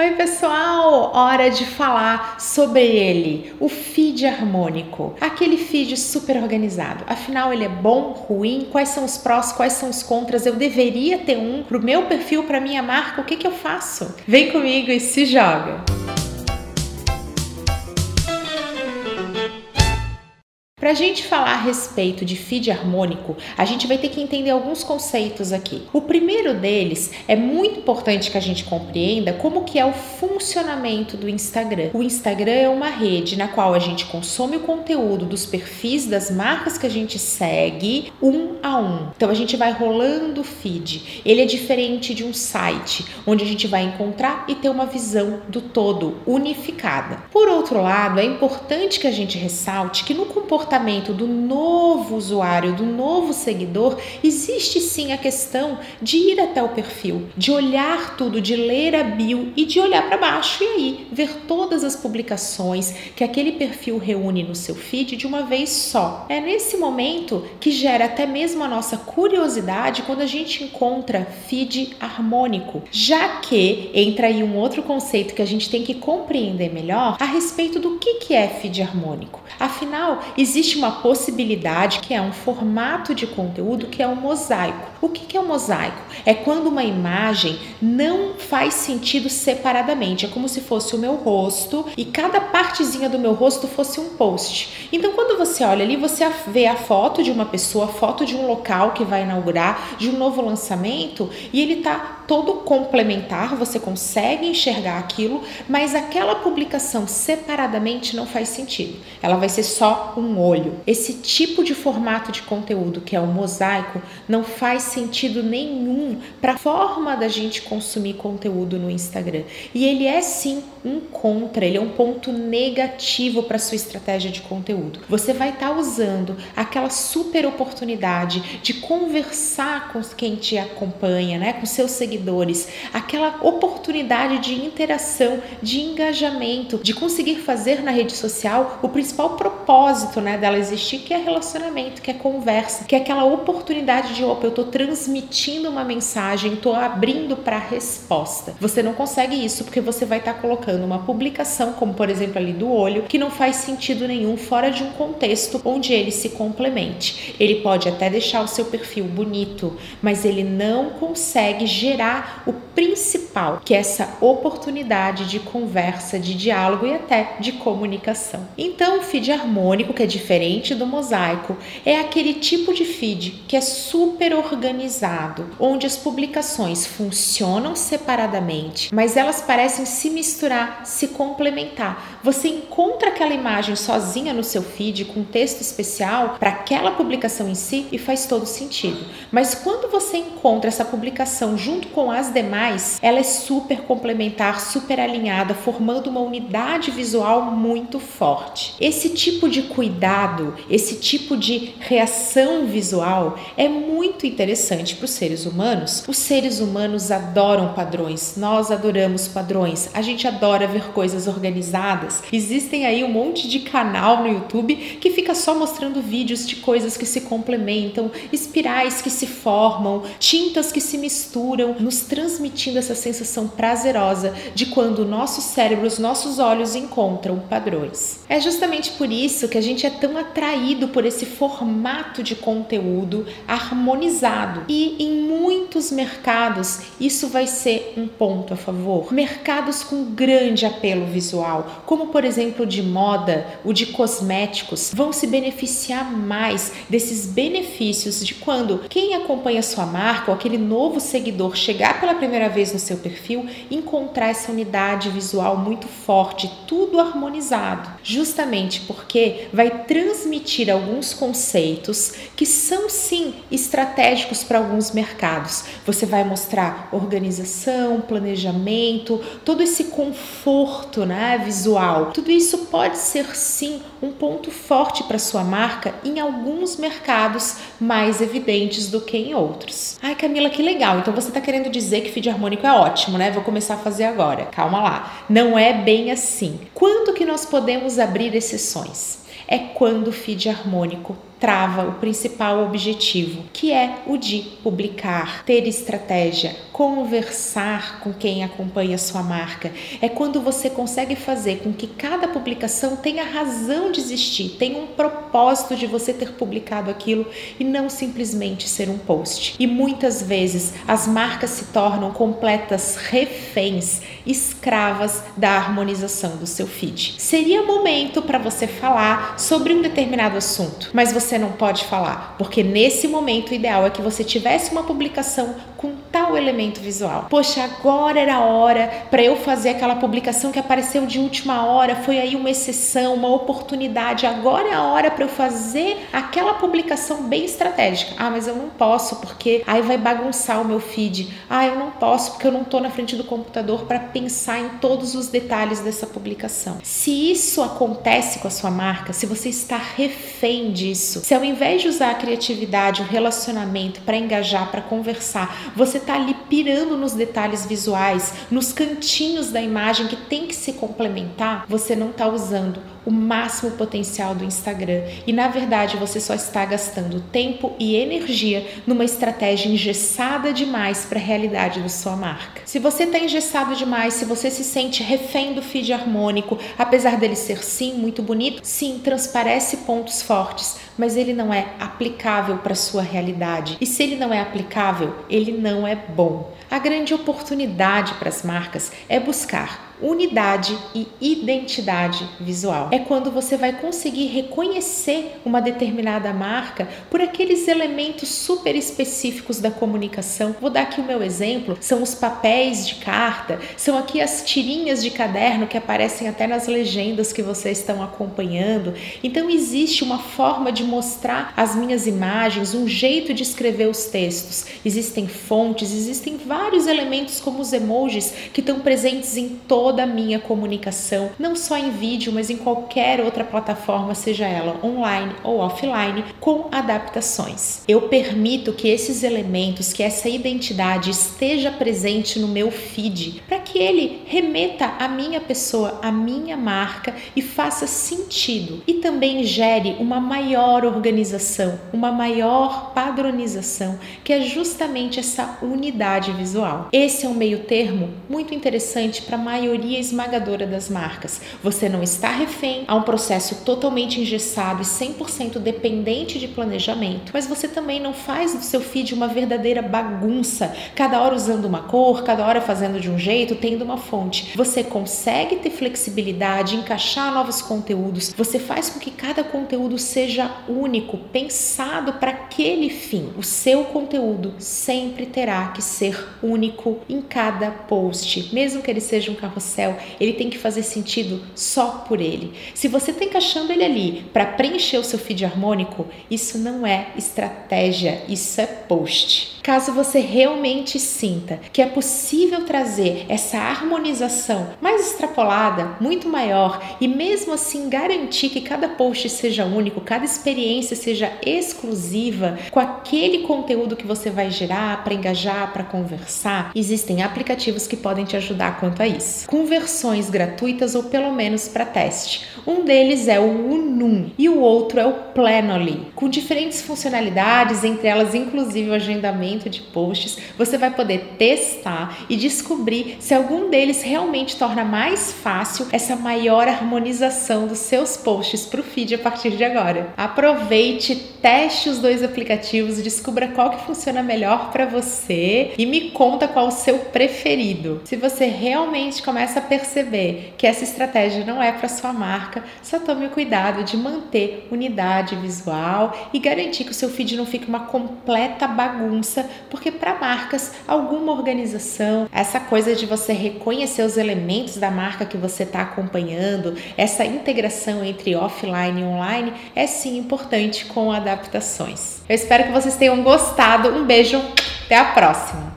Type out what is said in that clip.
Oi, pessoal! Hora de falar sobre ele, o feed harmônico. Aquele feed super organizado. Afinal, ele é bom, ruim? Quais são os prós, quais são os contras? Eu deveria ter um pro meu perfil, para minha marca? O que que eu faço? Vem comigo e se joga. Para a gente falar a respeito de feed harmônico, a gente vai ter que entender alguns conceitos aqui. O primeiro deles é muito importante que a gente compreenda como que é o funcionamento do Instagram. O Instagram é uma rede na qual a gente consome o conteúdo dos perfis das marcas que a gente segue um a um. Então a gente vai rolando o feed. Ele é diferente de um site onde a gente vai encontrar e ter uma visão do todo unificada. Por outro lado, é importante que a gente ressalte que no comportamento comportamento do novo usuário, do novo seguidor, existe sim a questão de ir até o perfil, de olhar tudo, de ler a bio e de olhar para baixo e aí ver todas as publicações que aquele perfil reúne no seu feed de uma vez só. É nesse momento que gera até mesmo a nossa curiosidade quando a gente encontra feed harmônico, já que entra aí um outro conceito que a gente tem que compreender melhor a respeito do que, que é feed harmônico. Afinal, existe existe uma possibilidade que é um formato de conteúdo que é um mosaico. O que é um mosaico? É quando uma imagem não faz sentido separadamente. É como se fosse o meu rosto e cada partezinha do meu rosto fosse um post. Então, quando você olha ali, você vê a foto de uma pessoa, foto de um local que vai inaugurar, de um novo lançamento, e ele está todo complementar, você consegue enxergar aquilo, mas aquela publicação separadamente não faz sentido. Ela vai ser só um olho. Esse tipo de formato de conteúdo, que é o mosaico, não faz sentido nenhum para a forma da gente consumir conteúdo no Instagram. E ele é sim um contra, ele é um ponto negativo para sua estratégia de conteúdo. Você vai estar tá usando aquela super oportunidade de conversar com quem te acompanha, né, com seus seguidores, aquela oportunidade de interação, de engajamento, de conseguir fazer na rede social o principal propósito, né, dela existir, que é relacionamento, que é conversa, que é aquela oportunidade de, opa, eu estou transmitindo uma mensagem, estou abrindo para resposta. Você não consegue isso porque você vai estar tá colocando uma publicação, como por exemplo ali do olho, que não faz sentido nenhum fora de um contexto onde ele se complemente. Ele pode até deixar o seu perfil bonito, mas ele não consegue gerar o principal, que é essa oportunidade de conversa, de diálogo e até de comunicação. Então, o feed harmônico, que é diferente do mosaico, é aquele tipo de feed que é super organizado, onde as publicações funcionam separadamente, mas elas parecem se misturar, se complementar. Você encontra aquela imagem sozinha no seu feed com texto especial para aquela publicação em si e faz todo sentido. Mas quando você encontra essa publicação junto com as demais, ela é super complementar, super alinhada, formando uma unidade visual muito forte. Esse tipo de cuidado, esse tipo de reação visual é muito interessante para os seres humanos. Os seres humanos adoram padrões, nós adoramos padrões, a gente adora ver coisas organizadas. Existem aí um monte de canal no YouTube que fica só mostrando vídeos de coisas que se complementam, espirais que se formam, tintas que se misturam, nos transmitindo essa sensação prazerosa de quando o nosso cérebro, os nossos olhos encontram padrões. É justamente por isso que a gente é tão atraído por esse formato de conteúdo harmonizado. E em muitos mercados isso vai ser um ponto a favor. Mercados com grande apelo visual, como por exemplo de moda, o de cosméticos, vão se beneficiar mais desses benefícios de quando quem acompanha sua marca ou aquele novo seguidor chegar pela primeira vez no seu perfil, encontrar essa unidade visual muito forte, tudo harmonizado. Justamente porque vai transmitir alguns conceitos que são sim estratégicos para alguns mercados. Você vai mostrar organização, planejamento, todo esse conforto, né, visual. Tudo isso pode ser sim um ponto forte para sua marca em alguns mercados mais evidentes do que em outros. Ai, Camila, que legal. Então você está querendo dizer que feed harmônico é ótimo, né? Vou começar a fazer agora. Calma lá. Não é bem assim. Quando que nós podemos abrir exceções? É quando o feed harmônico trava o principal objetivo, que é o de publicar, ter estratégia, conversar com quem acompanha sua marca. É quando você consegue fazer com que cada publicação tenha razão de existir, tenha um propósito de você ter publicado aquilo e não simplesmente ser um post. E muitas vezes as marcas se tornam completas reféns, escravas da harmonização do seu feed. Seria momento para você falar sobre um determinado assunto, mas você você não pode falar, porque nesse momento o ideal é que você tivesse uma publicação com tal elemento visual. Poxa, agora era a hora para eu fazer aquela publicação que apareceu de última hora, foi aí uma exceção, uma oportunidade. Agora é a hora para eu fazer aquela publicação bem estratégica. Ah, mas eu não posso porque aí vai bagunçar o meu feed. Ah, eu não posso porque eu não estou na frente do computador para pensar em todos os detalhes dessa publicação. Se isso acontece com a sua marca, se você está refém disso, se ao invés de usar a criatividade, o relacionamento para engajar, para conversar, você está ali pirando nos detalhes visuais, nos cantinhos da imagem que tem que se complementar, você não está usando o máximo potencial do Instagram e na verdade você só está gastando tempo e energia numa estratégia engessada demais para a realidade da sua marca. Se você está engessado demais, se você se sente refém do feed harmônico, apesar dele ser sim muito bonito, sim transparece pontos fortes, mas ele não é aplicável para sua realidade. E se ele não é aplicável, ele não é bom. A grande oportunidade para as marcas é buscar unidade e identidade visual. É quando você vai conseguir reconhecer uma determinada marca por aqueles elementos super específicos da comunicação. Vou dar aqui o meu exemplo: são os papéis de carta, são aqui as tirinhas de caderno que aparecem até nas legendas que vocês estão acompanhando. Então existe uma forma de mostrar as minhas imagens, um jeito de escrever os textos. Existem fontes, existem vários elementos como os emojis que estão presentes em todo toda a minha comunicação, não só em vídeo, mas em qualquer outra plataforma, seja ela online ou offline, com adaptações. Eu permito que esses elementos, que essa identidade esteja presente no meu feed, para que ele remeta à minha pessoa, à minha marca e faça sentido e também gere uma maior organização, uma maior padronização, que é justamente essa unidade visual. Esse é um meio termo muito interessante para a maioria maioria esmagadora das marcas. Você não está refém a um processo totalmente engessado e 100% dependente de planejamento, mas você também não faz do seu feed uma verdadeira bagunça, cada hora usando uma cor, cada hora fazendo de um jeito, tendo uma fonte. Você consegue ter flexibilidade, encaixar novos conteúdos, você faz com que cada conteúdo seja único, pensado para aquele fim. O seu conteúdo sempre terá que ser único em cada post, mesmo que ele seja um carrossel céu, ele tem que fazer sentido só por ele. Se você está encaixando ele ali para preencher o seu feed harmônico, isso não é estratégia, isso é post. Caso você realmente sinta que é possível trazer essa harmonização mais extrapolada, muito maior e mesmo assim garantir que cada post seja único, cada experiência seja exclusiva com aquele conteúdo que você vai gerar para engajar, para conversar, existem aplicativos que podem te ajudar quanto a isso. Com versões gratuitas ou pelo menos para teste. Um deles é o Unum e o outro é o Planoly, com diferentes funcionalidades, entre elas inclusive o agendamento de posts, você vai poder testar e descobrir se algum deles realmente torna mais fácil essa maior harmonização dos seus posts para o feed a partir de agora. Aproveite, teste os dois aplicativos, descubra qual que funciona melhor para você e me conta qual o seu preferido. Se você realmente começa a perceber que essa estratégia não é para sua marca, só tome cuidado de manter unidade visual e garantir que o seu feed não fique uma completa bagunça porque para marcas, alguma organização, essa coisa de você reconhecer os elementos da marca que você está acompanhando, essa integração entre offline e online é sim importante com adaptações. Eu espero que vocês tenham gostado. Um beijo, até a próxima!